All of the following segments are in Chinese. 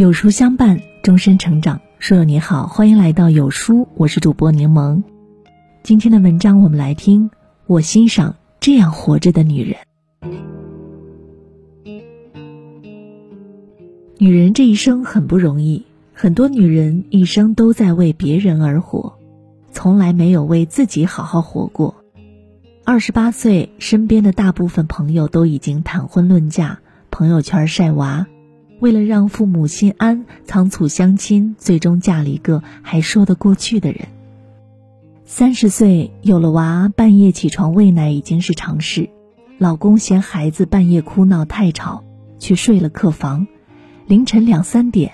有书相伴，终身成长。书友你好，欢迎来到有书，我是主播柠檬。今天的文章，我们来听。我欣赏这样活着的女人。女人这一生很不容易，很多女人一生都在为别人而活，从来没有为自己好好活过。二十八岁，身边的大部分朋友都已经谈婚论嫁，朋友圈晒娃。为了让父母心安，仓促相亲，最终嫁了一个还说得过去的人。三十岁有了娃，半夜起床喂奶已经是常事。老公嫌孩子半夜哭闹太吵，去睡了客房。凌晨两三点，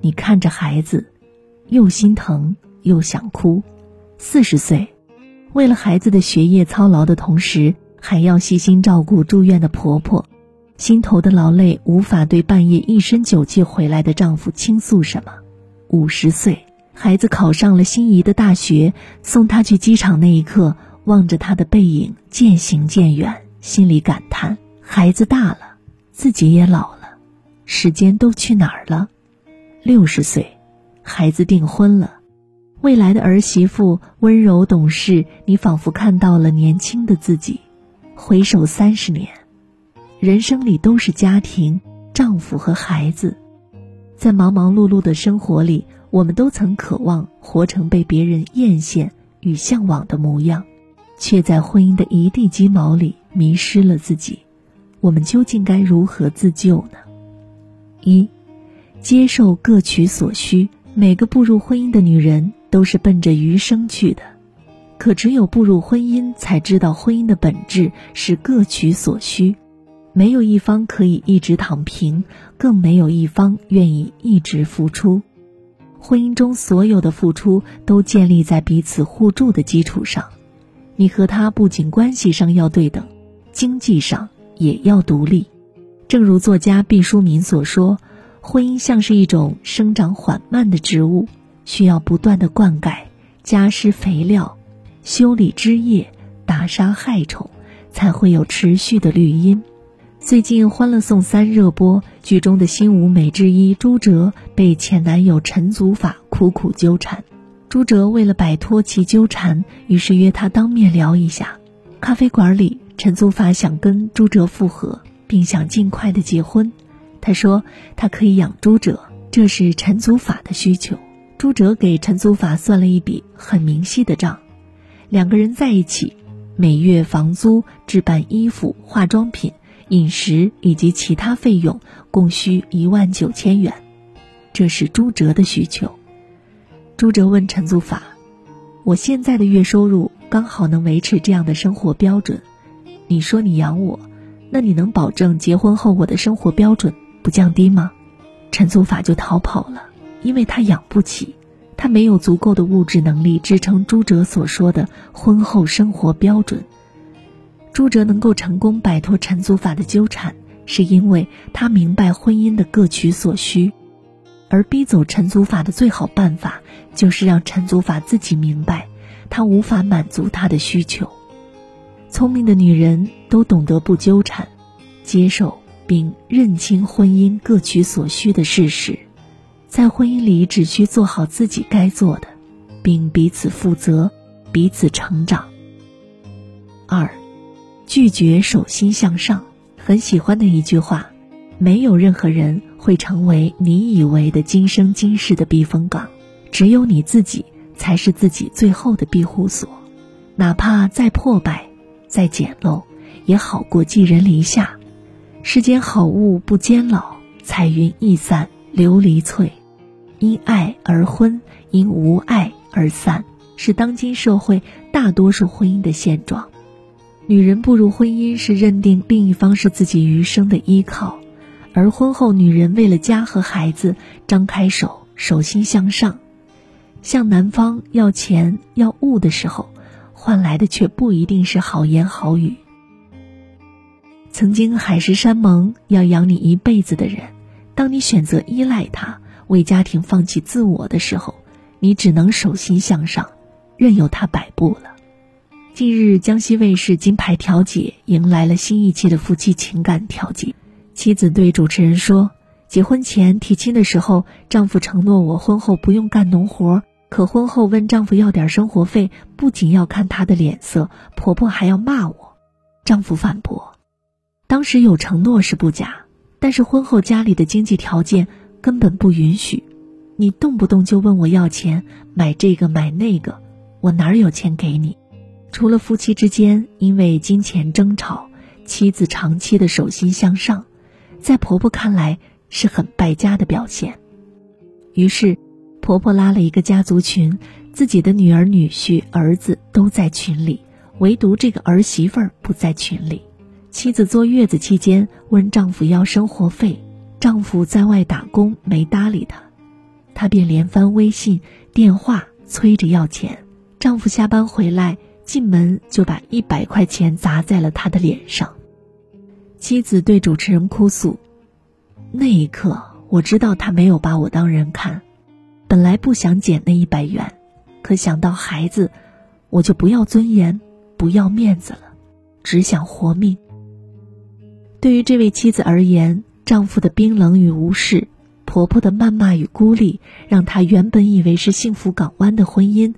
你看着孩子，又心疼又想哭。四十岁，为了孩子的学业操劳的同时，还要细心照顾住院的婆婆。心头的劳累，无法对半夜一身酒气回来的丈夫倾诉什么。五十岁，孩子考上了心仪的大学，送他去机场那一刻，望着他的背影渐行渐远，心里感叹：孩子大了，自己也老了，时间都去哪儿了？六十岁，孩子订婚了，未来的儿媳妇温柔懂事，你仿佛看到了年轻的自己。回首三十年。人生里都是家庭、丈夫和孩子，在忙忙碌碌的生活里，我们都曾渴望活成被别人艳羡与向往的模样，却在婚姻的一地鸡毛里迷失了自己。我们究竟该如何自救呢？一，接受各取所需。每个步入婚姻的女人都是奔着余生去的，可只有步入婚姻，才知道婚姻的本质是各取所需。没有一方可以一直躺平，更没有一方愿意一直付出。婚姻中所有的付出都建立在彼此互助的基础上。你和他不仅关系上要对等，经济上也要独立。正如作家毕淑敏所说：“婚姻像是一种生长缓慢的植物，需要不断的灌溉、加施肥料、修理枝叶、打杀害虫，才会有持续的绿荫。”最近《欢乐颂三》热播，剧中的新舞美之一朱哲被前男友陈祖法苦苦纠缠。朱哲为了摆脱其纠缠，于是约他当面聊一下。咖啡馆里，陈祖法想跟朱哲复合，并想尽快的结婚。他说他可以养朱哲，这是陈祖法的需求。朱哲给陈祖法算了一笔很明细的账，两个人在一起，每月房租、置办衣服、化妆品。饮食以及其他费用共需一万九千元，这是朱哲的需求。朱哲问陈祖法：“我现在的月收入刚好能维持这样的生活标准，你说你养我，那你能保证结婚后我的生活标准不降低吗？”陈祖法就逃跑了，因为他养不起，他没有足够的物质能力支撑朱哲所说的婚后生活标准。朱哲能够成功摆脱陈祖法的纠缠，是因为他明白婚姻的各取所需，而逼走陈祖法的最好办法，就是让陈祖法自己明白，他无法满足他的需求。聪明的女人都懂得不纠缠，接受并认清婚姻各取所需的事实，在婚姻里只需做好自己该做的，并彼此负责，彼此成长。二。拒绝手心向上，很喜欢的一句话：没有任何人会成为你以为的今生今世的避风港，只有你自己才是自己最后的庇护所。哪怕再破败、再简陋，也好过寄人篱下。世间好物不坚牢，彩云易散琉璃脆。因爱而婚，因无爱而散，是当今社会大多数婚姻的现状。女人步入婚姻是认定另一方是自己余生的依靠，而婚后女人为了家和孩子张开手，手心向上，向男方要钱要物的时候，换来的却不一定是好言好语。曾经海誓山盟要养你一辈子的人，当你选择依赖他，为家庭放弃自我的时候，你只能手心向上，任由他摆布了。近日，江西卫视《金牌调解》迎来了新一期的夫妻情感调解。妻子对主持人说：“结婚前提亲的时候，丈夫承诺我婚后不用干农活，可婚后问丈夫要点生活费，不仅要看他的脸色，婆婆还要骂我。丈夫反驳：“当时有承诺是不假，但是婚后家里的经济条件根本不允许，你动不动就问我要钱买这个买那个，我哪有钱给你？除了夫妻之间因为金钱争吵，妻子长期的手心向上，在婆婆看来。”是很败家的表现，于是，婆婆拉了一个家族群，自己的女儿、女婿、儿子都在群里，唯独这个儿媳妇儿不在群里。妻子坐月子期间问丈夫要生活费，丈夫在外打工没搭理她，她便连翻微信、电话催着要钱。丈夫下班回来，进门就把一百块钱砸在了他的脸上。妻子对主持人哭诉。那一刻，我知道他没有把我当人看。本来不想捡那一百元，可想到孩子，我就不要尊严，不要面子了，只想活命。对于这位妻子而言，丈夫的冰冷与无视，婆婆的谩骂与孤立，让她原本以为是幸福港湾的婚姻，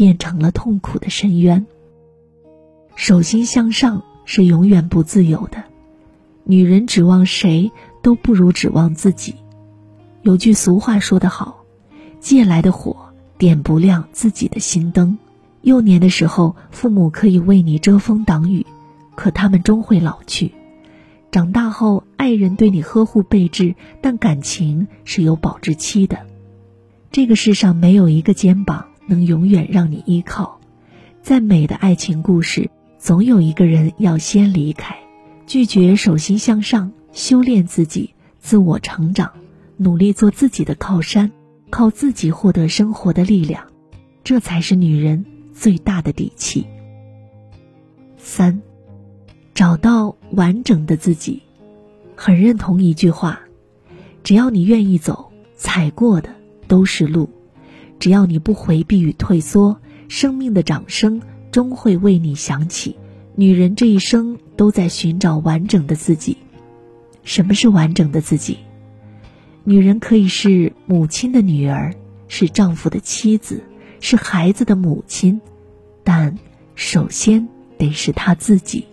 变成了痛苦的深渊。手心向上是永远不自由的，女人指望谁？都不如指望自己。有句俗话说得好：“借来的火点不亮自己的心灯。”幼年的时候，父母可以为你遮风挡雨，可他们终会老去。长大后，爱人对你呵护备至，但感情是有保质期的。这个世上没有一个肩膀能永远让你依靠。再美的爱情故事，总有一个人要先离开。拒绝手心向上。修炼自己，自我成长，努力做自己的靠山，靠自己获得生活的力量，这才是女人最大的底气。三，找到完整的自己，很认同一句话：只要你愿意走，踩过的都是路；只要你不回避与退缩，生命的掌声终会为你响起。女人这一生都在寻找完整的自己。什么是完整的自己？女人可以是母亲的女儿，是丈夫的妻子，是孩子的母亲，但首先得是她自己。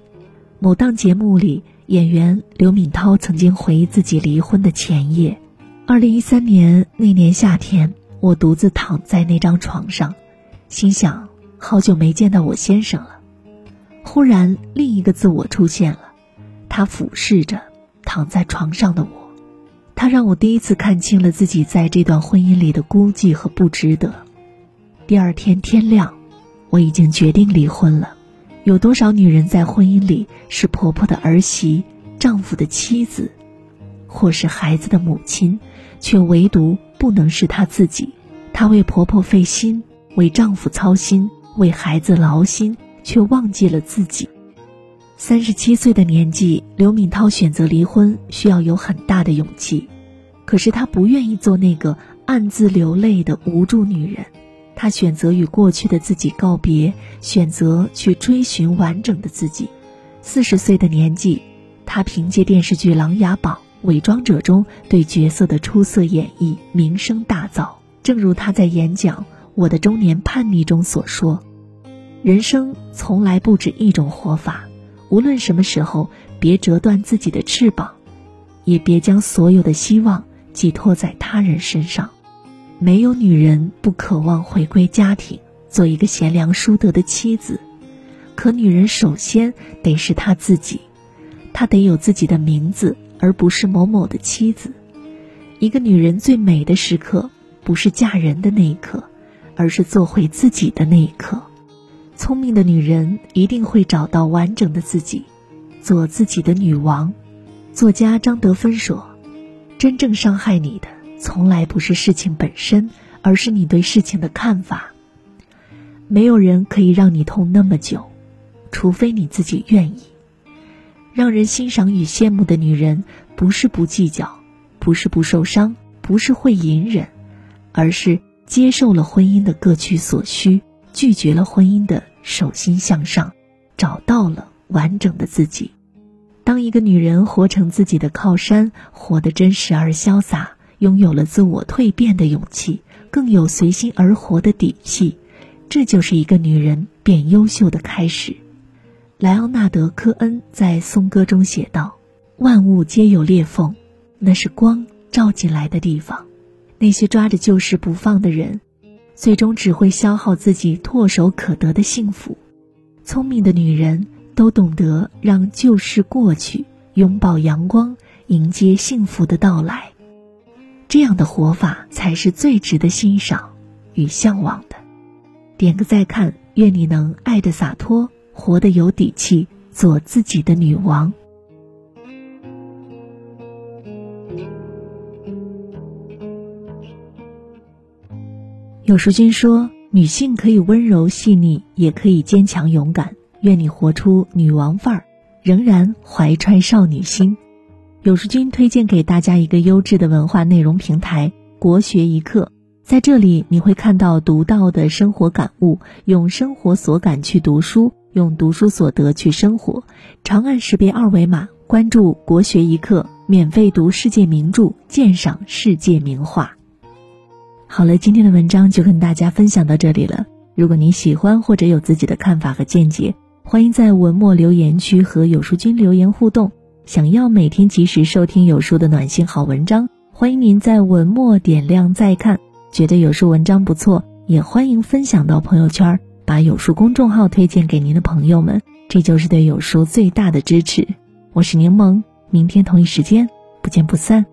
某档节目里，演员刘敏涛曾经回忆自己离婚的前夜：二零一三年那年夏天，我独自躺在那张床上，心想好久没见到我先生了。忽然，另一个自我出现了，他俯视着。躺在床上的我，他让我第一次看清了自己在这段婚姻里的孤寂和不值得。第二天天亮，我已经决定离婚了。有多少女人在婚姻里是婆婆的儿媳、丈夫的妻子，或是孩子的母亲，却唯独不能是她自己？她为婆婆费心，为丈夫操心，为孩子劳心，却忘记了自己。三十七岁的年纪，刘敏涛选择离婚，需要有很大的勇气。可是她不愿意做那个暗自流泪的无助女人，她选择与过去的自己告别，选择去追寻完整的自己。四十岁的年纪，她凭借电视剧《琅琊榜》《伪装者》中对角色的出色演绎，名声大噪。正如他在演讲《我的中年叛逆》中所说：“人生从来不止一种活法。”无论什么时候，别折断自己的翅膀，也别将所有的希望寄托在他人身上。没有女人不渴望回归家庭，做一个贤良淑德的妻子。可女人首先得是她自己，她得有自己的名字，而不是某某的妻子。一个女人最美的时刻，不是嫁人的那一刻，而是做回自己的那一刻。聪明的女人一定会找到完整的自己，做自己的女王。作家张德芬说：“真正伤害你的，从来不是事情本身，而是你对事情的看法。没有人可以让你痛那么久，除非你自己愿意。让人欣赏与羡慕的女人，不是不计较，不是不受伤，不是会隐忍，而是接受了婚姻的各取所需。”拒绝了婚姻的手心向上，找到了完整的自己。当一个女人活成自己的靠山，活得真实而潇洒，拥有了自我蜕变的勇气，更有随心而活的底气，这就是一个女人变优秀的开始。莱昂纳德·科恩在《颂歌》中写道：“万物皆有裂缝，那是光照进来的地方。那些抓着旧事不放的人，最终只会消耗自己唾手可得的幸福。聪明的女人。”都懂得让旧事过去，拥抱阳光，迎接幸福的到来。这样的活法才是最值得欣赏与向往的。点个再看，愿你能爱的洒脱，活得有底气，做自己的女王。有书君说，女性可以温柔细腻，也可以坚强勇敢。愿你活出女王范儿，仍然怀揣少女心。有书君推荐给大家一个优质的文化内容平台——国学一课。在这里，你会看到独到的生活感悟，用生活所感去读书，用读书所得去生活。长按识别二维码，关注“国学一课”，免费读世界名著，鉴赏世界名画。好了，今天的文章就跟大家分享到这里了。如果您喜欢或者有自己的看法和见解，欢迎在文末留言区和有书君留言互动。想要每天及时收听有书的暖心好文章，欢迎您在文末点亮再看。觉得有书文章不错，也欢迎分享到朋友圈，把有书公众号推荐给您的朋友们，这就是对有书最大的支持。我是柠檬，明天同一时间不见不散。